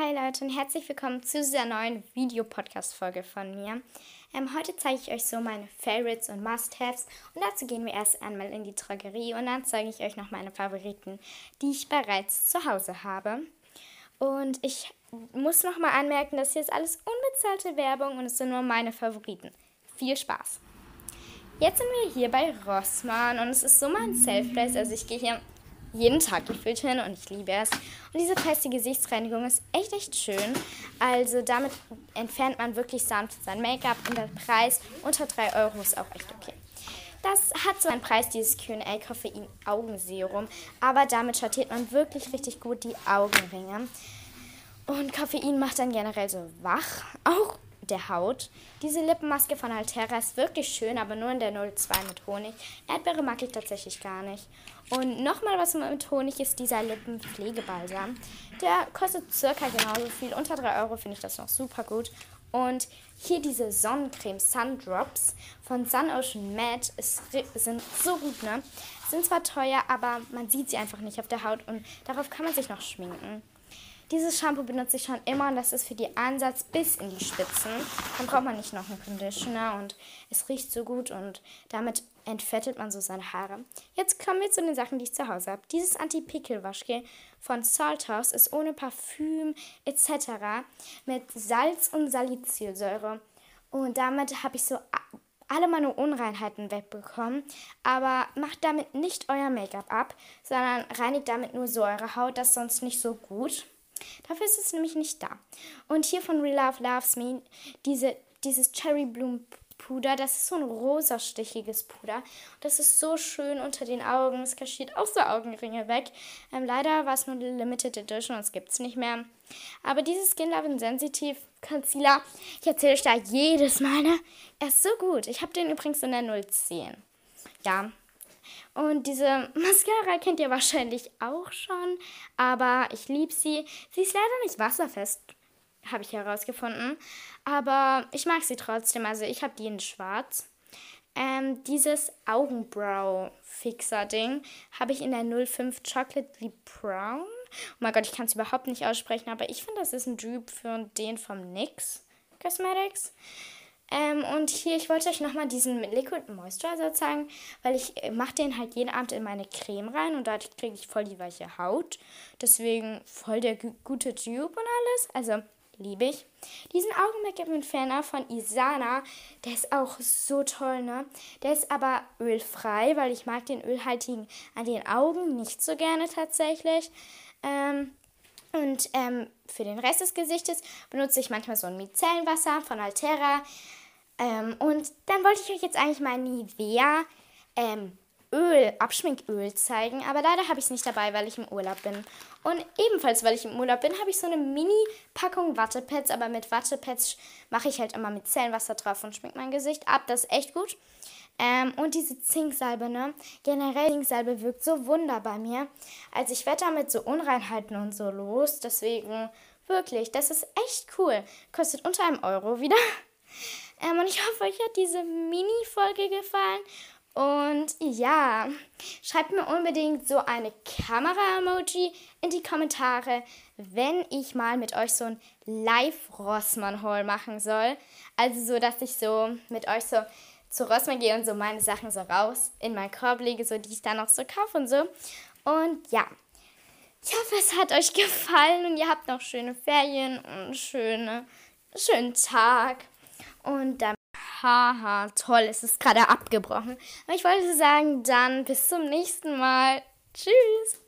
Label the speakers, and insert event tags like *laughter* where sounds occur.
Speaker 1: Hi Leute und herzlich willkommen zu dieser neuen Videopodcast-Folge von mir. Ähm, heute zeige ich euch so meine Favorites und Must-Haves und dazu gehen wir erst einmal in die Drogerie und dann zeige ich euch noch meine Favoriten, die ich bereits zu Hause habe. Und ich muss nochmal anmerken, das hier ist alles unbezahlte Werbung und es sind nur meine Favoriten. Viel Spaß! Jetzt sind wir hier bei Rossmann und es ist so mein Self-Place, also ich gehe hier jeden Tag gefühlt hin und ich liebe es. Und diese feste Gesichtsreinigung ist echt, echt schön. Also damit entfernt man wirklich sanft sein Make-up und der Preis unter 3 Euro ist auch echt okay. Das hat so einen Preis, dieses Q&A Koffein Augenserum, aber damit schattiert man wirklich richtig gut die Augenringe. Und Koffein macht dann generell so wach, auch der Haut. Diese Lippenmaske von Altera ist wirklich schön, aber nur in der 02 mit Honig. Erdbeere mag ich tatsächlich gar nicht. Und nochmal was mit Honig ist dieser Lippenpflegebalsam. Der kostet circa genauso viel. Unter 3 Euro finde ich das noch super gut. Und hier diese Sonnencreme Sun Drops von Sun Ocean Matte ist, sind so gut, ne? Sind zwar teuer, aber man sieht sie einfach nicht auf der Haut und darauf kann man sich noch schminken. Dieses Shampoo benutze ich schon immer und das ist für die Ansatz bis in die Spitzen. Dann braucht man nicht noch einen Conditioner und es riecht so gut und damit entfettet man so seine Haare. Jetzt kommen wir zu den Sachen, die ich zu Hause habe. Dieses Anti-Pickel-Waschgel von Salthouse ist ohne Parfüm etc. mit Salz und Salicylsäure. Und damit habe ich so alle meine Unreinheiten wegbekommen. Aber macht damit nicht euer Make-up ab, sondern reinigt damit nur so eure Haut. Das ist sonst nicht so gut. Dafür ist es nämlich nicht da. Und hier von Real Love Loves Me, diese, dieses Cherry Bloom Puder, das ist so ein rosastichiges Puder. Das ist so schön unter den Augen. Es kaschiert auch so Augenringe weg. Ähm, leider war es nur eine Limited Edition und es gibt es nicht mehr. Aber dieses Skin Love Sensitive Concealer, ich erzähle euch da jedes Mal, ne? Er ist so gut. Ich habe den übrigens in der 010. Ja, und diese *laughs* Mascara kennt ihr wahrscheinlich auch schon, aber ich liebe sie. Sie ist leider nicht wasserfest, habe ich herausgefunden, aber ich mag sie trotzdem. Also ich habe die in schwarz. Ähm, dieses Augenbrow-Fixer-Ding habe ich in der 05 Chocolate Deep Brown. Oh mein Gott, ich kann es überhaupt nicht aussprechen, aber ich finde, das ist ein Dupe für den vom NYX Cosmetics. Ähm, und hier, ich wollte euch nochmal diesen Liquid Moisturizer zeigen, weil ich äh, mache den halt jeden Abend in meine Creme rein und dadurch kriege ich voll die weiche Haut. Deswegen voll der gute Tube und alles. Also liebe ich. Diesen Augen-Make-up-Entferner von Isana, der ist auch so toll, ne? Der ist aber ölfrei, weil ich mag den ölhaltigen an den Augen nicht so gerne tatsächlich. Ähm, und ähm, für den Rest des Gesichtes benutze ich manchmal so ein Micellenwasser von Altera. Ähm, und dann wollte ich euch jetzt eigentlich mal Nivea ähm, Öl, Abschminköl zeigen, aber leider habe ich es nicht dabei, weil ich im Urlaub bin. Und ebenfalls, weil ich im Urlaub bin, habe ich so eine Mini-Packung Wattepads, aber mit Wattepads mache ich halt immer mit Zellenwasser drauf und schmink mein Gesicht ab. Das ist echt gut. Ähm, und diese Zinksalbe, ne? Generell Zinksalbe wirkt so wunder bei mir. Also ich werde damit so Unreinheiten und so los. Deswegen wirklich, das ist echt cool. Kostet unter einem Euro wieder. *laughs* Ähm, und ich hoffe, euch hat diese Mini-Folge gefallen. Und ja, schreibt mir unbedingt so eine Kamera-Emoji in die Kommentare, wenn ich mal mit euch so ein Live-Rossmann-Haul machen soll. Also so, dass ich so mit euch so zu Rossmann gehe und so meine Sachen so raus in meinen Korb lege, so die ich dann noch so kaufe und so. Und ja, ich hoffe, es hat euch gefallen und ihr habt noch schöne Ferien und schöne, schönen Tag. Und dann, haha, toll, es ist gerade abgebrochen. Aber ich wollte sagen, dann bis zum nächsten Mal. Tschüss.